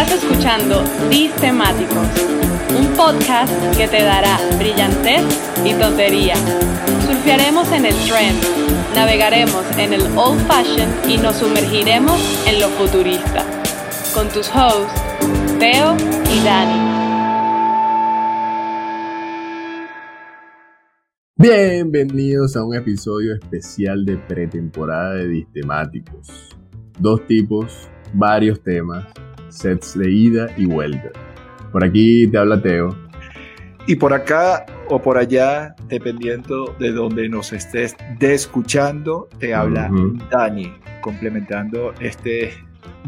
Estás escuchando Temáticos, un podcast que te dará brillantez y tontería. Surfearemos en el trend, navegaremos en el old fashion y nos sumergiremos en lo futurista. Con tus hosts, Teo y Dani. Bienvenidos a un episodio especial de pretemporada de Distemáticos. Dos tipos, varios temas, sets de ida y vuelta. Por aquí te habla Teo. Y por acá o por allá, dependiendo de donde nos estés de escuchando, te habla Dani, complementando este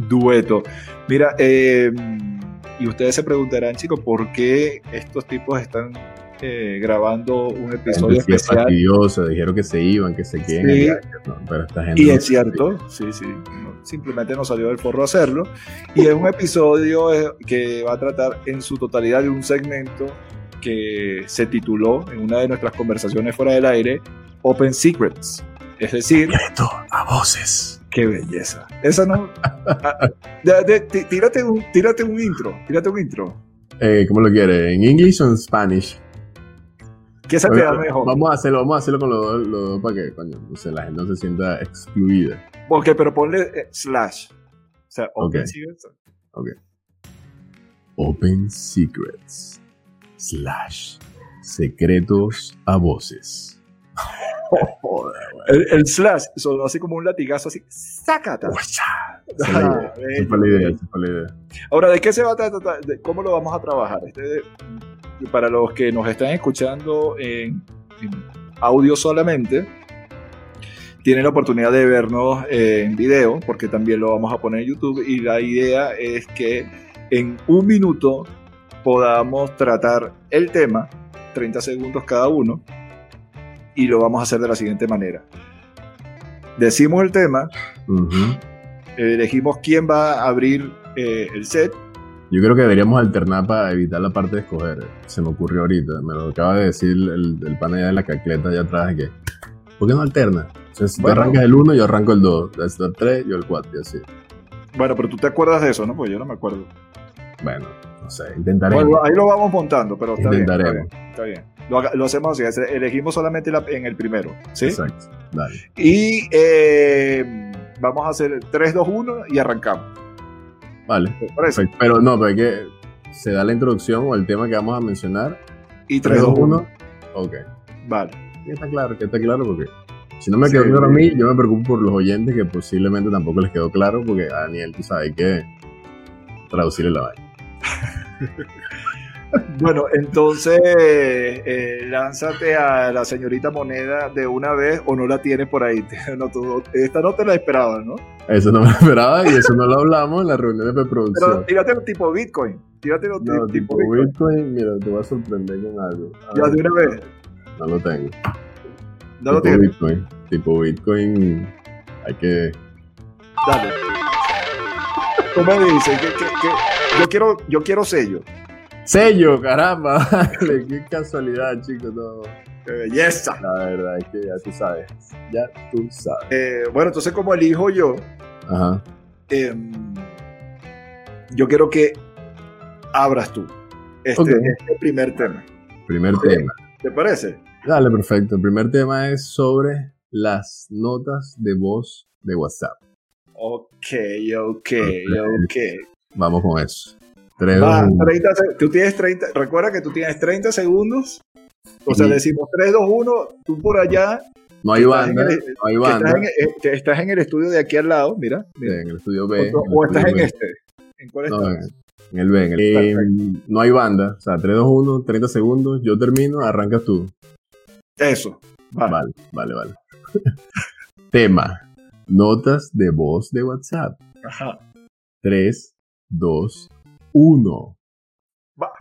dueto. Mira, em, y ustedes se preguntarán, chicos, ¿por qué estos tipos están eh, grabando un episodio especial. fastidioso, dijeron que se iban, que se queden. pero esta gente y es cierto, sí, sí. simplemente nos salió del forro hacerlo. Y es un episodio eh, que va a tratar en su totalidad de un segmento que se tituló en una de nuestras conversaciones fuera del aire Open Secrets. Es decir, a voces. Qué belleza. Esa no. Ah, tírate, un, tírate un intro. Tírate un intro. Eh, ¿Cómo lo quieres? ¿En inglés o en Spanish? ¿Qué se te da mejor? Vamos a hacerlo, vamos a hacerlo con los dos, para que coño, la gente no se sienta excluida. Ok, pero ponle eh, slash. O sea, Open Secrets. Ok. Open Secrets. Slash. Secretos a voces. el, el, slash son así como un latigazo así. ¡Sácata! Esa la idea, esa la idea. Ahora, ¿de qué se va a tratar? ¿Cómo lo vamos a trabajar? Este para los que nos están escuchando en, audio solamente, tienen la oportunidad de vernos eh, en video, porque también lo vamos a poner en YouTube. Y la idea es que en un minuto podamos tratar el tema, 30 segundos cada uno, y lo vamos a hacer de la siguiente manera. Decimos el tema, elegimos quién va a abrir eh, el set yo creo que deberíamos alternar para evitar la parte de escoger. Se me ocurrió ahorita. Me lo acaba de decir el, el pana allá de la cacleta allá atrás. Que, ¿Por qué no alterna? O sea, tú arrancas el 1, yo arranco el 2. El 3, yo el 4 y así. Bueno, pero tú te acuerdas de eso, ¿no? Pues yo no me acuerdo. Bueno, no sé, intentaremos. Bueno, ahí lo vamos montando, pero está intentaremos. bien. Está bien. Lo, hacemos así, elegimos solamente en el primero, ¿sí? Exacto, dale. Y eh, vamos a hacer 3, 2, 1 y arrancamos. Vale. Perfecto. Pero no, pero que se da la introducción o el tema que vamos a mencionar. Y 3, 2, 1. Ok. Vale. Ya está claro, que está claro porque si no me quedó claro a mí, yo me preocupo por los oyentes que posiblemente tampoco les quedó claro porque a Daniel, tú sabes, hay que traducirle la vaina. Bueno, entonces eh, lánzate a la señorita moneda de una vez o no la tienes por ahí. esta no te la esperaba, ¿no? Eso no me la esperaba y eso no lo hablamos en la reunión de preproducción. Pero tírate el tipo Bitcoin. Tírate el no, tipo, Bitcoin. Mira, te voy a sorprender con algo. ya, de una vez. No lo tengo. No lo tienes. Bitcoin. Tipo Bitcoin. Hay que. Dale. ¿Cómo me dice? yo, quiero, yo quiero sello. Sello, caramba. Qué casualidad, chicos. No. Qué belleza. La verdad es que ya tú sabes. Ya tú sabes. Eh, bueno, entonces, como elijo yo, Ajá. Em, yo quiero que abras tú este, este primer tema. Primer tema. ¿Te parece? Dale, perfecto. El primer tema es sobre las notas de voz de WhatsApp. Ok, ok, ok. Vamos con eso tú tienes 30, recuerda que tú tienes 30 segundos. O sea, decimos 3, 2, 1, tú por allá. No hay banda, no hay banda. Estás en, el, estudio de aquí al lado, mira. en el estudio B. O, estás en este. ¿En cuál no, estás? En el B. En el, no hay banda. O sea, 3, 2, 1, 30 segundos. Yo termino, arrancas tú. Eso. Vale, vale, vale. Tema. Notas de voz de WhatsApp. Ajá. 3, 2, uno.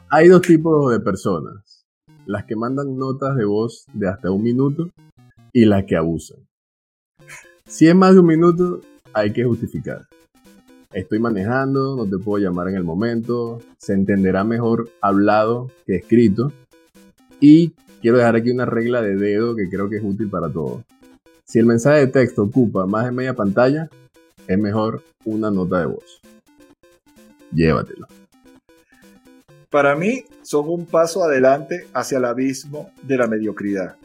Hay dos tipos de personas. Las que mandan notas de voz de hasta un minuto y las que abusan. Si es más de un minuto, hay que justificar. Estoy manejando, no te puedo llamar en el momento, se entenderá mejor hablado que escrito. Y quiero dejar aquí una regla de dedo que creo que es útil para todos. Si el mensaje de texto ocupa más de media pantalla, es mejor una nota de voz. Llévatelo. Para mí son un paso adelante hacia el abismo de la mediocridad.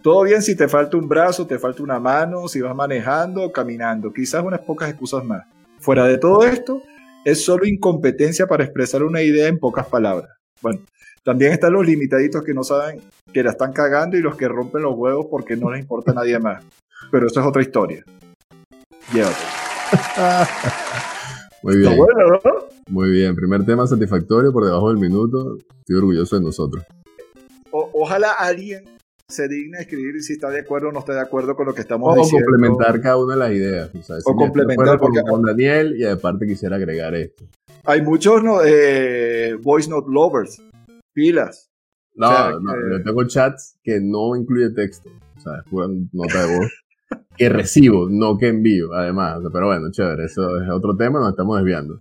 Todo bien si te falta un brazo, te falta una mano, si vas manejando o caminando, quizás unas pocas excusas más. Fuera de todo esto, es solo incompetencia para expresar una idea en pocas palabras. Bueno, también están los limitaditos que no saben que la están cagando y los que rompen los huevos porque no les importa a nadie más. Pero eso es otra historia. Llévate. Muy bien. Muy bien. Primer tema satisfactorio por debajo del minuto. Estoy orgulloso de nosotros. ojalá alguien se digne escribir si está de acuerdo o no está de acuerdo con lo que estamos diciendo. O complementar cada una de las ideas. O, complementar. Porque... Con Daniel y aparte quisiera agregar esto. Hay muchos no, eh, voice note lovers. Pilas. No, no, yo tengo chats que no incluye texto. O sea, es pura nota de voz. que recibo, no que envío, además. pero bueno, chévere, eso es otro tema, nos estamos desviando.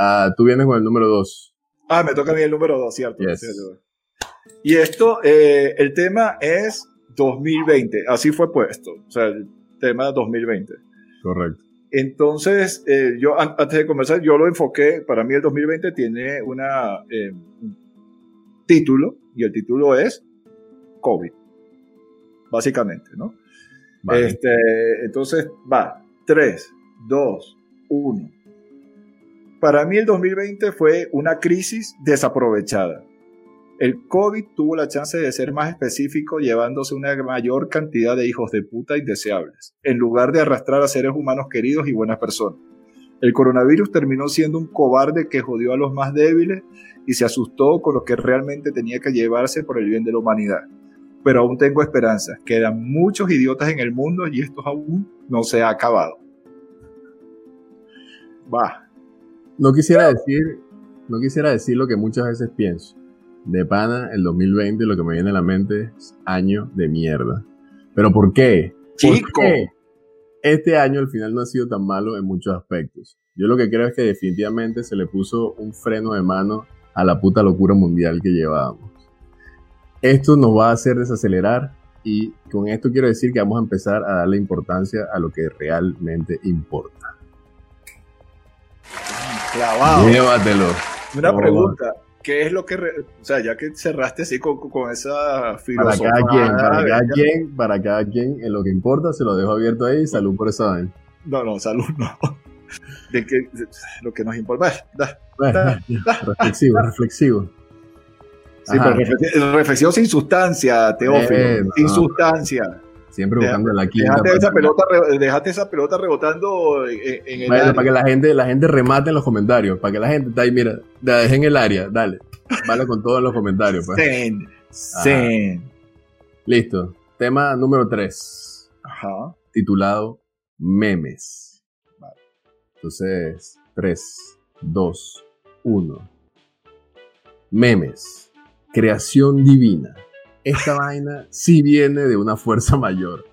Ah, tú vienes con el número 2. Ah, me toca a mí el número 2, ¿cierto? Y esto, eh, el tema es 2020, así fue puesto, o sea, el tema 2020. Correcto. Entonces, eh, yo antes de comenzar, yo lo enfoqué, para mí el 2020 tiene una, eh, un título, y el título es COVID, básicamente, ¿no? Este, entonces, va, 3, 2, 1. Para mí el 2020 fue una crisis desaprovechada. El COVID tuvo la chance de ser más específico llevándose una mayor cantidad de hijos de puta indeseables, en lugar de arrastrar a seres humanos queridos y buenas personas. El coronavirus terminó siendo un cobarde que jodió a los más débiles y se asustó con lo que realmente tenía que llevarse por el bien de la humanidad pero aún tengo esperanza. Quedan muchos idiotas en el mundo y esto aún no se ha acabado. Va. No quisiera decir, no quisiera decir lo que muchas veces pienso. De pana, el 2020 lo que me viene a la mente es año de mierda. ¿Pero por qué? Chico. Este año al final no ha sido tan malo en muchos aspectos. Yo lo que creo es que definitivamente se le puso un freno de mano a la puta locura mundial que llevábamos. Esto nos va a hacer desacelerar y con esto quiero decir que vamos a empezar a darle importancia a lo que realmente importa. Clavado. Llévatelo. Una pregunta. ¿Qué es lo que, o sea, ya que cerraste así con, esa filosofía? Para cada quien, para cada quien, para cada quien, en lo que importa, se lo dejo abierto ahí. Salud por eso. No, no, salud no. De que lo que nos importa. Da, reflexivo, reflexivo. Sí, pero reflexión, sin sustancia, Teófilo. sin sustancia. Siempre buscando la quinta. Dejate esa, pelota, esa pelota rebotando en, el área. Para que la gente, la gente remate en los comentarios. Para que la gente, ahí, mira, la deje en el área. Dale. Vale con todo en los comentarios. Pues. Zen. Listo. Tema número 3. Ajá. Titulado Memes. Vale. Entonces, 3, 2, 1. Memes creación divina. Esta vaina sí viene de una fuerza mayor.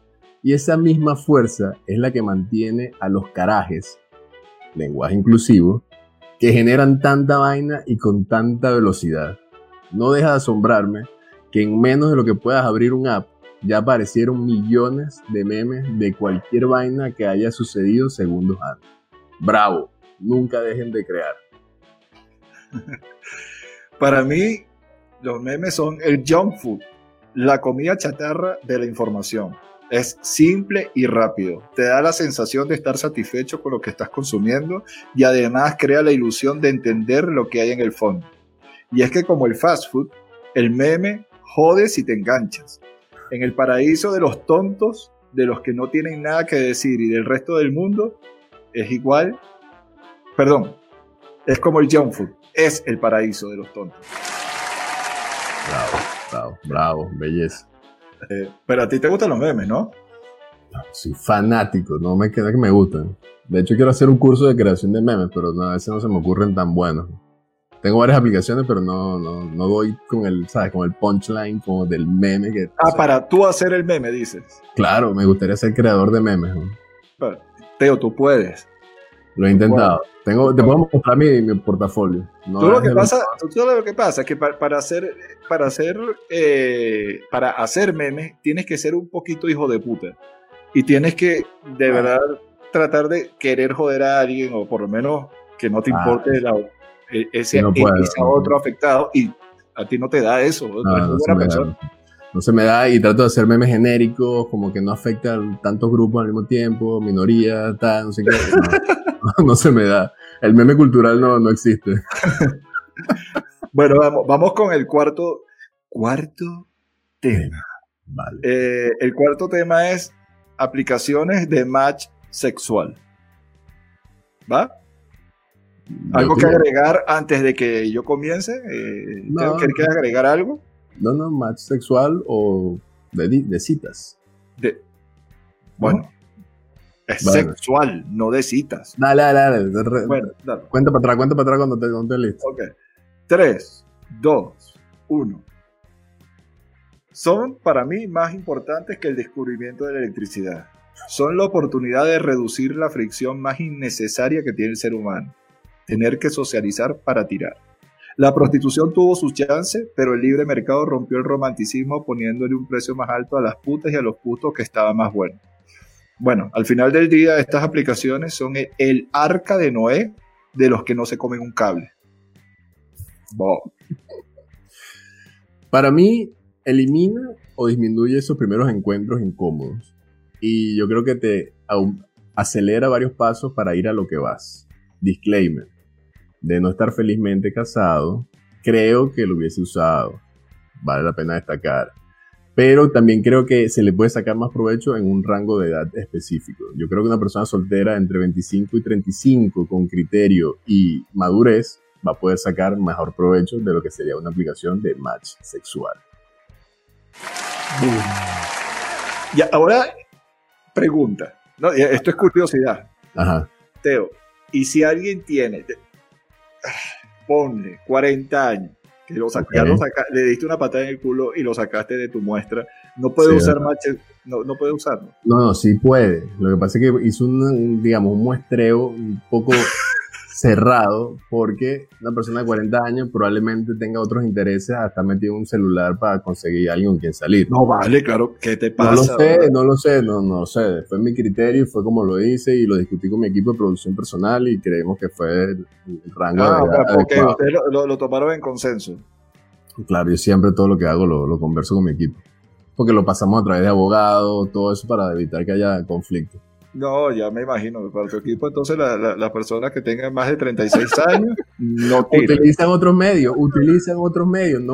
Y esa misma fuerza es la que mantiene a los carajes, lenguaje inclusivo, que generan tanta vaina y con tanta velocidad. No deja de asombrarme que en menos de lo que puedas abrir un app, ya aparecieron millones de memes de cualquier vaina que haya sucedido segundos antes. Bravo, nunca dejen de crear. Para mí, los memes son el junk food, la comida chatarra de la información. Es simple y rápido. Te da la sensación de estar satisfecho con lo que estás consumiendo y además crea la ilusión de entender lo que hay en el fondo. Y es que como el fast food, el meme jode si te enganchas. En el paraíso de los tontos, de los que no tienen nada que decir y del resto del mundo, es igual. Perdón, es como el junk food, es el paraíso de los tontos. Bravo, bravo, belleza. Eh, pero a ti te gustan los memes, ¿no? Soy fanático, no me queda que me gustan. De hecho, quiero hacer un curso de creación de memes, pero a veces no se me ocurren tan buenos. Tengo varias aplicaciones, pero no, no, no doy con el, ¿sabes? Con el punchline como del meme. Que, ah, para tú hacer el meme, dices. Claro, me gustaría ser creador de memes. Teo, tú puedes. Lo he intentado. Tengo, te puedo mostrar mi, mi portafolio. No lo que pasa, lo que pasa es que para, hacer, para hacer, eh, para hacer memes tienes que ser un poquito hijo de puta y tienes que de verdad tratar de querer joder a alguien o por lo menos que no te ah, importe e, ese, otro afectado y a ti no te da eso. no, se me da, y trato de hacer memes genéricos, como que no afecta a tantos grupos al mismo tiempo, minorías, tal, no sé qué. No, se me da. El meme cultural no, no existe. bueno, vamos, vamos con el cuarto, cuarto tema. Vale. Eh, el cuarto tema es aplicaciones de match sexual. ¿Va? ¿Algo que agregar antes de que yo comience? Eh, no, ¿Quieres agregar algo? No, no, match sexual o de, citas. De, bueno, es sexual, no de citas. Dale, dale, dale. Bueno, dale. Cuenta para atrás, cuenta para atrás cuando te, listo. Ok. 3, 2, 1. Son para mí más importantes que el descubrimiento de la electricidad. Son la oportunidad de reducir la fricción más innecesaria que tiene el ser humano tener que socializar para tirar. La prostitución tuvo su chance, pero el libre mercado rompió el romanticismo poniéndole un precio más alto a las putas y a los putos que estaba más bueno. Bueno, al final del día estas aplicaciones son el, arca de Noé de los que no se comen un cable. Para mí, elimina o disminuye esos primeros encuentros incómodos. Y yo creo que te acelera varios pasos para ir a lo que vas. Disclaimer de no estar felizmente casado, creo que lo hubiese usado. Vale la pena destacar. Pero también creo que se le puede sacar más provecho en un rango de edad específico. Yo creo que una persona soltera entre 25 y 35 con criterio y madurez va a poder sacar mejor provecho de lo que sería una aplicación de match sexual. Y ahora, pregunta. No, esto es curiosidad. Ajá. Teo, ¿y si alguien tiene, ponle 40 años, que lo le diste una patada en el culo y lo sacaste de tu muestra, no puede usar match, no, no, puede usarlo. No, no, sí puede. Lo que pasa es que hizo un digamos, un muestreo un poco cerrado porque una persona de 40 años probablemente tenga otros intereses hasta metido un celular para conseguir a alguien con quien salir. No vale, claro, ¿qué te pasa? No lo sé, no lo sé, no, no sé. Fue mi criterio y fue como lo hice y lo discutí con mi equipo de producción personal y creemos que fue el, rango ah, de porque ustedes lo, lo, tomaron en consenso. Claro, yo siempre todo lo que hago lo, lo converso con mi equipo. Porque lo pasamos a través de abogados, todo eso para evitar que haya conflicto. No, ya me imagino, para tu equipo entonces las la, personas que tengan más de 36 años no utilizan otros medios, utilizan otros medios, no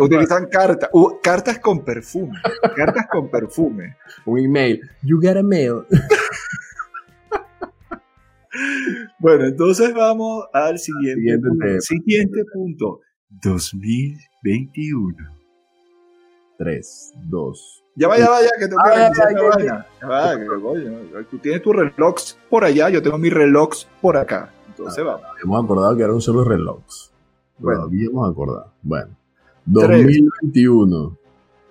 utilizan, cartas, cartas con perfume, cartas con perfume. Un email, you get a mail. bueno, entonces vamos al siguiente, punto. siguiente punto, 2021. 3, 2, ya vaya, vaya, que te ah, ya, ya, ya, Tú tienes tu reloj por allá, yo tengo mi reloj por acá. Entonces ah, vamos. Hemos acordado que era un solo reloj. Bueno. Todavía hemos acordado. Bueno. 2021.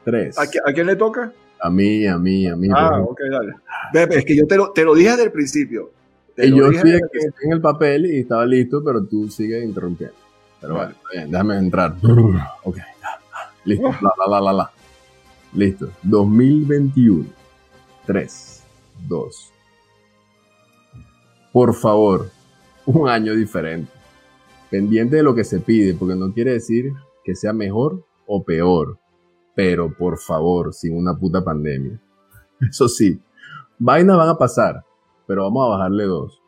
3. ¿A, quién le toca? A mí, a mí, a mí. Ah, ok, dale. Ve, es que yo te lo, te lo dije desde el principio. y yo sí en el papel y estaba listo, pero tú sigues interrumpiendo. Pero bueno, bien, déjame entrar. Ok, ya, listo. La, la, la, la, la. Listo. 2021. 3, 2. Por favor, un año diferente. Pendiente de lo que se pide, porque no quiere decir que sea mejor o peor. Pero por favor, sin una puta pandemia. Eso sí, vainas van a pasar, pero vamos a bajarle dos.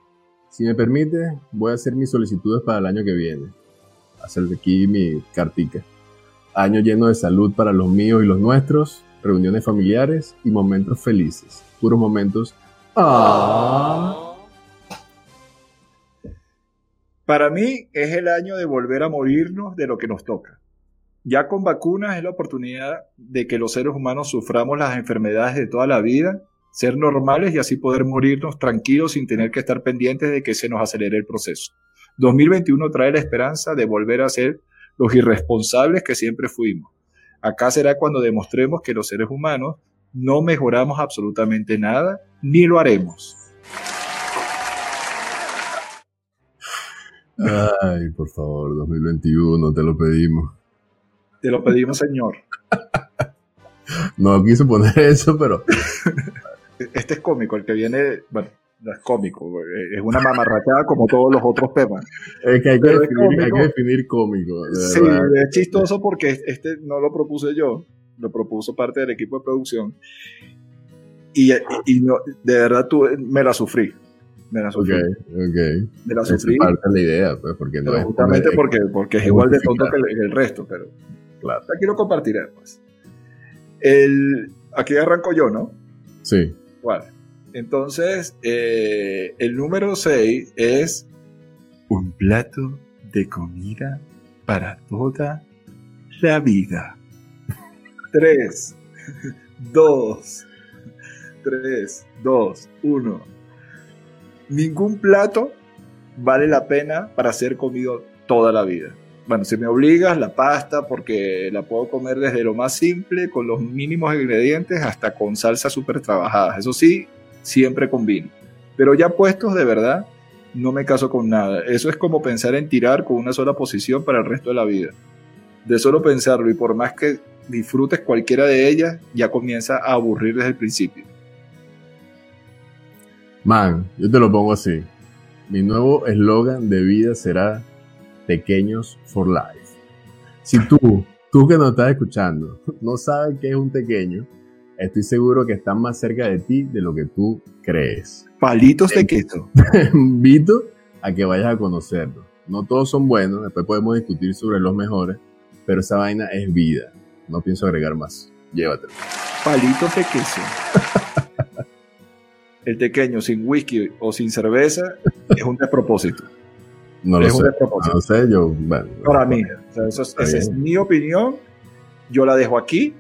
Si me permite, voy a hacer mis solicitudes para el año que viene. Hacer aquí mi cartica año lleno de salud para los míos y los nuestros, reuniones familiares y momentos felices. Puros momentos. Ah. Para mí es el año de volver a morirnos de lo que nos toca. Ya con vacunas es la oportunidad de que los seres humanos suframos las enfermedades de toda la vida, ser normales y así poder morirnos tranquilos sin tener que estar pendientes de que se nos acelere el proceso. 2021 trae la esperanza de volver a ser los irresponsables que siempre fuimos. Acá será cuando demostremos que los seres humanos no mejoramos absolutamente nada, ni lo haremos. Ay, por favor, 2021, te lo pedimos. Te lo pedimos, señor. no quise poner eso, pero... Este es cómico, el que viene, bueno, no es cómico, es una mamarrachada como todos los otros temas. Es que hay que, definir, hay que definir, cómico. sí, es chistoso porque este no lo propuse yo, lo propuso parte del equipo de producción. Y, y no, de verdad tú, me la sufrí. Me la sufrí. Ok, ok. Me la sufrí. Es parte de la idea, pues, porque no es justamente porque, porque es igual de tonto que el, resto, pero claro. aquí lo compartiré, pues. El, aquí arranco yo, ¿no? Sí. Vale. Entonces, eh, el número 6 es un plato de comida para toda la vida. 3, 2, 3, 2, 1. Ningún plato vale la pena para ser comido toda la vida. Bueno, si me obligas, la pasta, porque la puedo comer desde lo más simple, con los mínimos ingredientes, hasta con salsa súper trabajadas. Eso sí, siempre combino. Pero ya puestos de verdad, no me caso con nada. Eso es como pensar en tirar con una sola posición para el resto de la vida. De solo pensarlo y por más que disfrutes cualquiera de ellas, ya comienza a aburrir desde el principio. Man, yo te lo pongo así. Mi nuevo eslogan de vida será Pequeños for Life. Si tú, tú que nos estás escuchando, no sabes qué es un pequeño, estoy seguro que están más cerca de ti de lo que tú crees. Palitos de queso. Te invito a que vayas a conocerlo. No todos son buenos, después podemos discutir sobre los mejores, pero esa vaina es vida. No pienso agregar más. Llévatelo. Palitos de queso. El pequeño sin whisky o sin cerveza es un despropósito. No lo, sé. no sé. yo. Para mí, esa es mi opinión. Yo la dejo aquí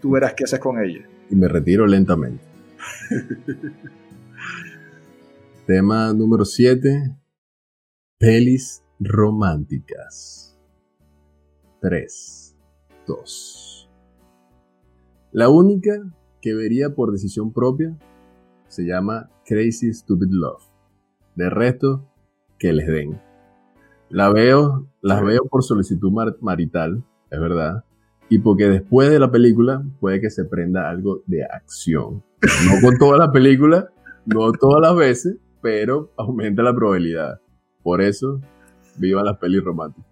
tú verás qué haces con ella. Y me retiro lentamente. Tema número 7. Pelis románticas. 3, 2. La única que vería por decisión propia se llama Crazy Stupid Love. De resto, que les den. La veo, las veo por solicitud marital, es verdad y porque después de la película puede que se prenda algo de acción. No con toda la película, no todas las veces, pero aumenta la probabilidad. Por eso, viva las pelis románticas.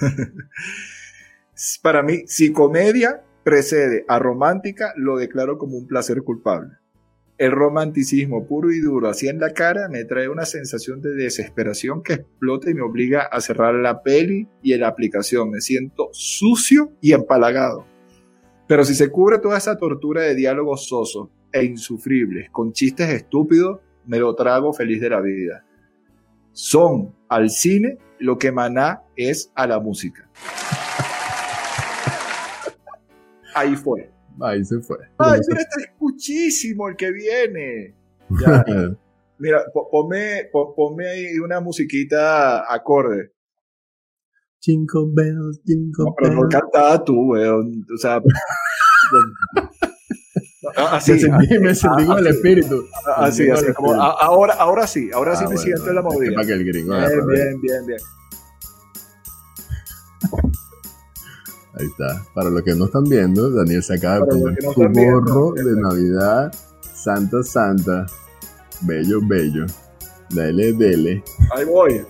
Para mí, si comedia precede a romántica, lo declaro como un placer culpable. El romanticismo puro y duro así en la cara me trae una sensación de desesperación que explota y me obliga a cerrar la peli y la aplicación. Me siento sucio y empalagado. Pero si se cubre toda esa tortura de diálogos sosos e insufribles con chistes estúpidos, me lo trago feliz de la vida. Son al cine lo que Maná es a la música. Ahí fue. Ahí se fue. Ay, mira, está escuchísimo el que viene. mira, ponme, ponme ahí una musiquita acorde. Jingle bells, jingle no, pero no cantaba tú, weón. O sea. así, me sentí, me sentí con el espíritu. Así, así. Como, ahora, ahora sí, ahora sí ah, me siento en la movida. Para que el gringo bien, bien, bien, bien. Ahí está. Para los que no están viendo, Daniel se acaba de poner su gorro de Navidad. Santa Santa. Bello, bello. Dale, dele. Ahí voy.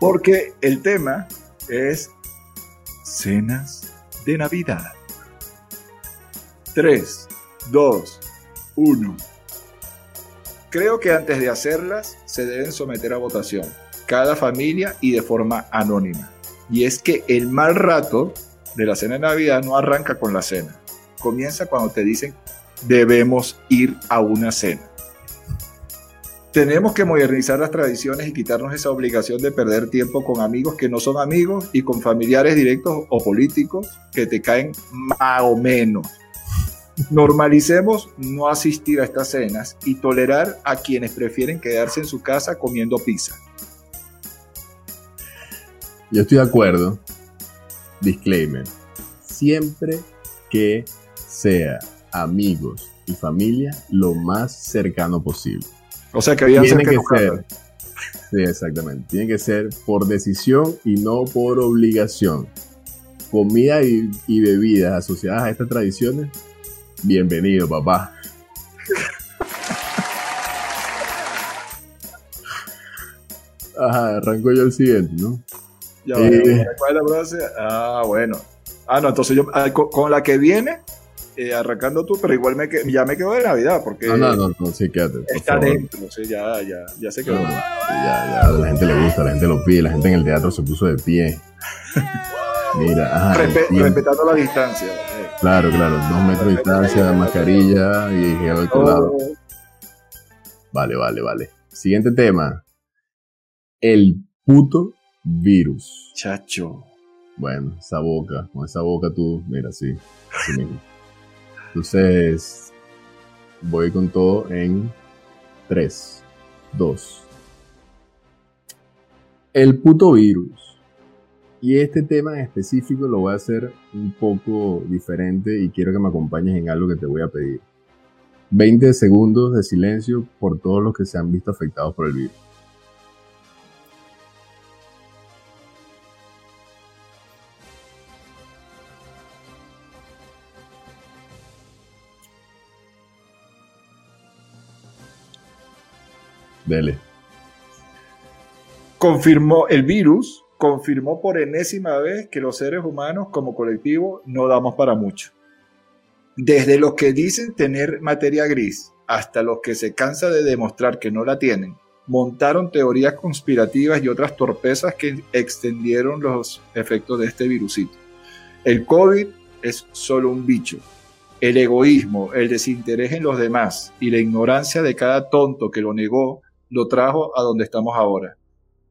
Porque el tema es cenas de Navidad. 3, 2, 1. Creo que antes de hacerlas se deben someter a votación, cada familia y de forma anónima. Y es que el mal rato de la cena de Navidad no arranca con la cena. Comienza cuando te dicen debemos ir a una cena. Tenemos que modernizar las tradiciones y quitarnos esa obligación de perder tiempo con amigos que no son amigos y con familiares directos o políticos que te caen más o menos. Normalicemos no asistir a estas cenas y tolerar a quienes prefieren quedarse en su casa comiendo pizza. Yo estoy de acuerdo. Disclaimer. Siempre que sea amigos y familia lo más cercano posible. O sea que había Tiene que ser. Sí, exactamente. Tiene que ser por decisión y no por obligación. Comida y, y bebidas asociadas a estas tradiciones, bienvenido, papá. Ajá, arranco yo el siguiente, ¿no? Ya, eh, ¿Cuál es la frase? Ah, bueno. Ah, no, entonces yo ah, con, la que viene, eh, arrancando tú, pero igual me, ya me quedo de Navidad, porque. Ah, no, no, no, sí, quédate. Está dentro, sí, ya, ya, ya se quedó. ya, ya, la gente le gusta, la gente lo pide, la gente en el teatro se puso de pie. Mira, ajá, respetando la distancia. Eh. Claro, claro, dos metros de distancia, mascarilla y gel al Vale, vale, vale. Siguiente tema. El puto virus. Chacho. Bueno, esa boca, con esa boca tú, mira, sí. Entonces, voy con todo en 3, 2. El puto virus. Y este tema en específico lo voy a hacer un poco diferente y quiero que me acompañes en algo que te voy a pedir. 20 segundos de silencio por todos los que se han visto afectados por el virus. Dele. Confirmó el virus, confirmó por enésima vez que los seres humanos como colectivo no damos para mucho. Desde los que dicen tener materia gris hasta los que se cansa de demostrar que no la tienen, montaron teorías conspirativas y otras torpezas que extendieron los efectos de este virusito. El COVID es solo un bicho. El egoísmo, el desinterés en los demás y la ignorancia de cada tonto que lo negó lo trajo a donde estamos ahora.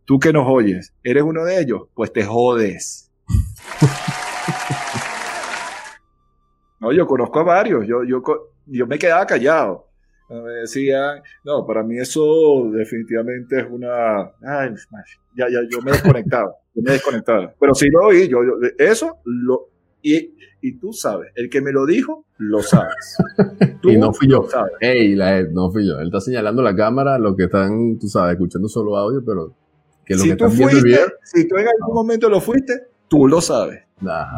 Tú que nos oyes, ¿eres uno de ellos? Pues te jodes. no, yo conozco a varios, yo, yo, yo me quedaba callado. Me decían, no, para mí eso definitivamente es una... Ay, ya, ya, yo me desconectaba, yo me desconectaba. Pero sí lo oí, yo, eso lo... Y, y tú sabes, el que me lo dijo, lo sabes. y no fui yo. Ey, la, no fui yo. Él está señalando la cámara, lo que están, tú sabes, escuchando solo audio, pero que lo si que tú fuiste, Si tú en algún momento lo fuiste, tú lo sabes.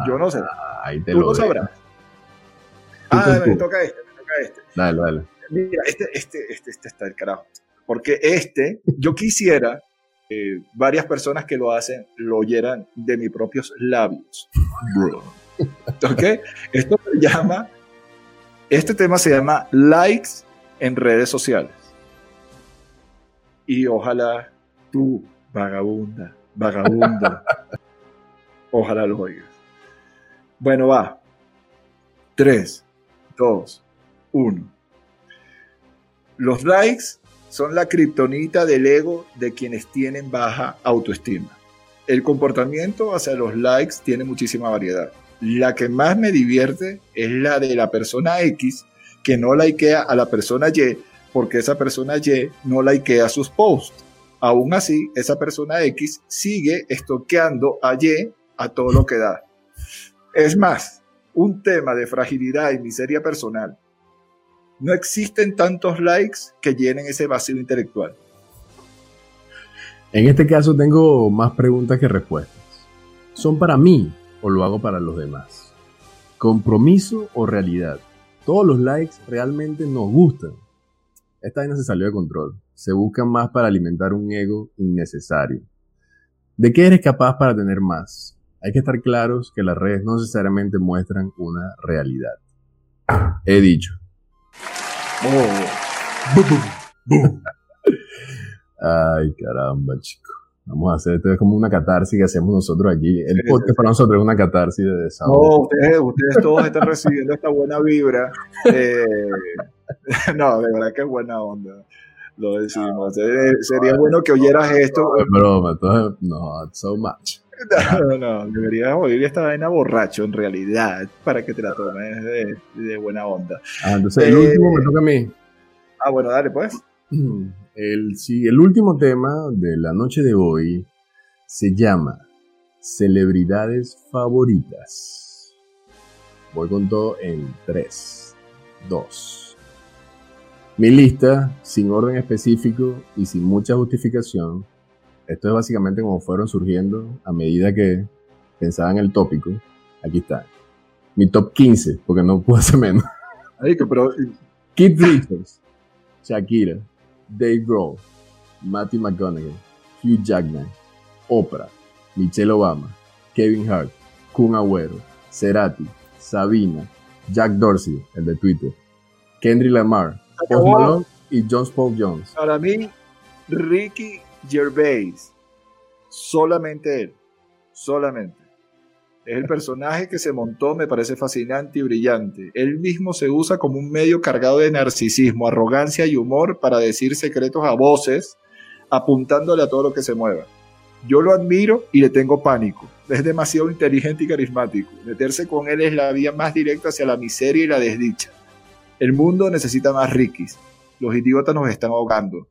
yo no sé. Ahí te tú lo, sabrás. Ah, me toca este, me toca este. Dale, dale. Mira, este, este, este, este está el carajo. Porque este, yo quisiera que varias personas que lo hacen lo oyeran de mis propios labios. Bro. ¿Ok? Esto se llama, este tema se llama likes en redes sociales. Y ojalá tú, vagabunda, vagabunda, ojalá lo oigas. Bueno, va. 3, 2, 1. Los likes son la kriptonita del ego de quienes tienen baja autoestima. El comportamiento hacia los likes tiene muchísima variedad. La que más me divierte es la de la persona X que no likea a la persona Y porque esa persona Y no likea sus posts. Aún así, esa persona X sigue estoqueando a Y a todo lo que da. Es más, un tema de fragilidad y miseria personal. No existen tantos likes que llenen ese vacío intelectual. En este caso tengo más preguntas que respuestas. ¿Son para mí o lo hago para los demás? ¿Compromiso o realidad? Todos los likes realmente nos gustan. Esta vaina se salió de control. Se buscan más para alimentar un ego innecesario. ¿De qué eres capaz para tener más? Hay que estar claros que las redes no necesariamente muestran una realidad. He dicho. Ay, caramba, chico. Vamos a hacer esto es como una catarsis que hacemos nosotros aquí. El podcast para nosotros es una catarsis de desahogo. No, ustedes, todos están recibiendo esta buena vibra. Eh, no, de verdad que es buena onda. Lo decimos. Eh, sería bueno que oyeras esto. Es broma, no, so much. No, no, deberías oír esta vaina borracho en realidad para que te la tomes de, buena onda. Ah, entonces el último me toca a mí. Ah, bueno, dale pues. El, sí, el último tema de la noche de hoy se llama Celebridades favoritas. Voy con todo en 3, 2. Mi lista, sin orden específico y sin mucha justificación, esto es básicamente como fueron surgiendo a medida que pensaba en el tópico. Aquí está. Mi top 15, porque no puedo hacer menos. pero... Kid Richards, Shakira, Dave Grohl, Matthew McConaughey, Hugh Jackman, Oprah, Michelle Obama, Kevin Hart, Kun Agüero, Cerati, Sabina, Jack Dorsey, el de Twitter, Kendrick Lamar, Post Malone y John Paul Jones. Para mí, Ricky Gervais, solamente él, solamente. Es el personaje que se montó, me parece fascinante y brillante. Él mismo se usa como un medio cargado de narcisismo, arrogancia y humor para decir secretos a voces, apuntándole a todo lo que se mueva. Yo lo admiro y le tengo pánico. Es demasiado inteligente y carismático. Meterse con él es la vía más directa hacia la miseria y la desdicha. El mundo necesita más Rickys. Los idiotas nos están ahogando.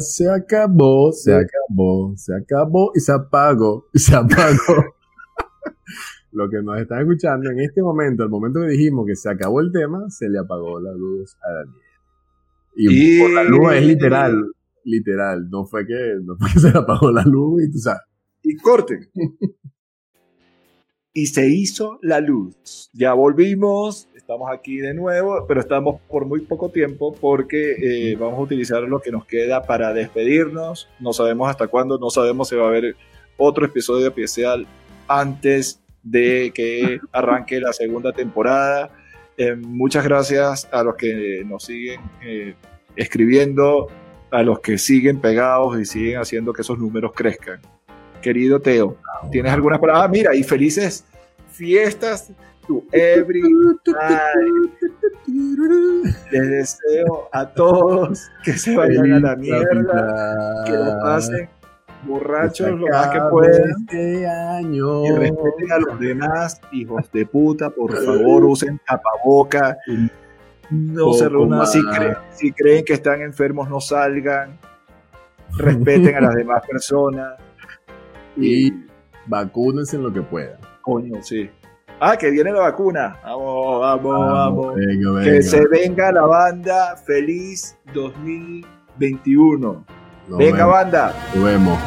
Se acabó, se acabó, se acabó y se apagó, y se apagó. Lo que nos están escuchando en este momento, el momento que dijimos que se acabó el tema, se le apagó la luz a Daniel. Y, por la luz es literal, literal. No fue que, no fue que se le apagó la luz y tú sabes. Y corten. y se hizo la luz. Ya volvimos, estamos aquí de nuevo, pero estamos por muy poco tiempo porque eh, vamos a utilizar lo que nos queda para despedirnos. No sabemos hasta cuándo, no sabemos si va a haber otro episodio especial antes de que arranque la segunda temporada. Eh, muchas gracias a los que nos siguen eh, escribiendo, a los que siguen pegados y siguen haciendo que esos números crezcan. Querido Teo, ¿tienes algunas palabras? Ah, mira, y felices fiestas to every Les deseo a todos que se vayan a la mierda, que lo pasen borrachos lo más que puedan. Este año. Y respeten a los demás, hijos de puta, por favor, usen tapaboca. No se reúnan si, si creen que están enfermos, no salgan. Respeten a las demás personas. Y, vacúnense en lo que puedan. Coño, sí. Ah, que viene la vacuna. Vamos, vamos, vamos. Que se venga la banda feliz 2021. Venga, banda. Nos vemos.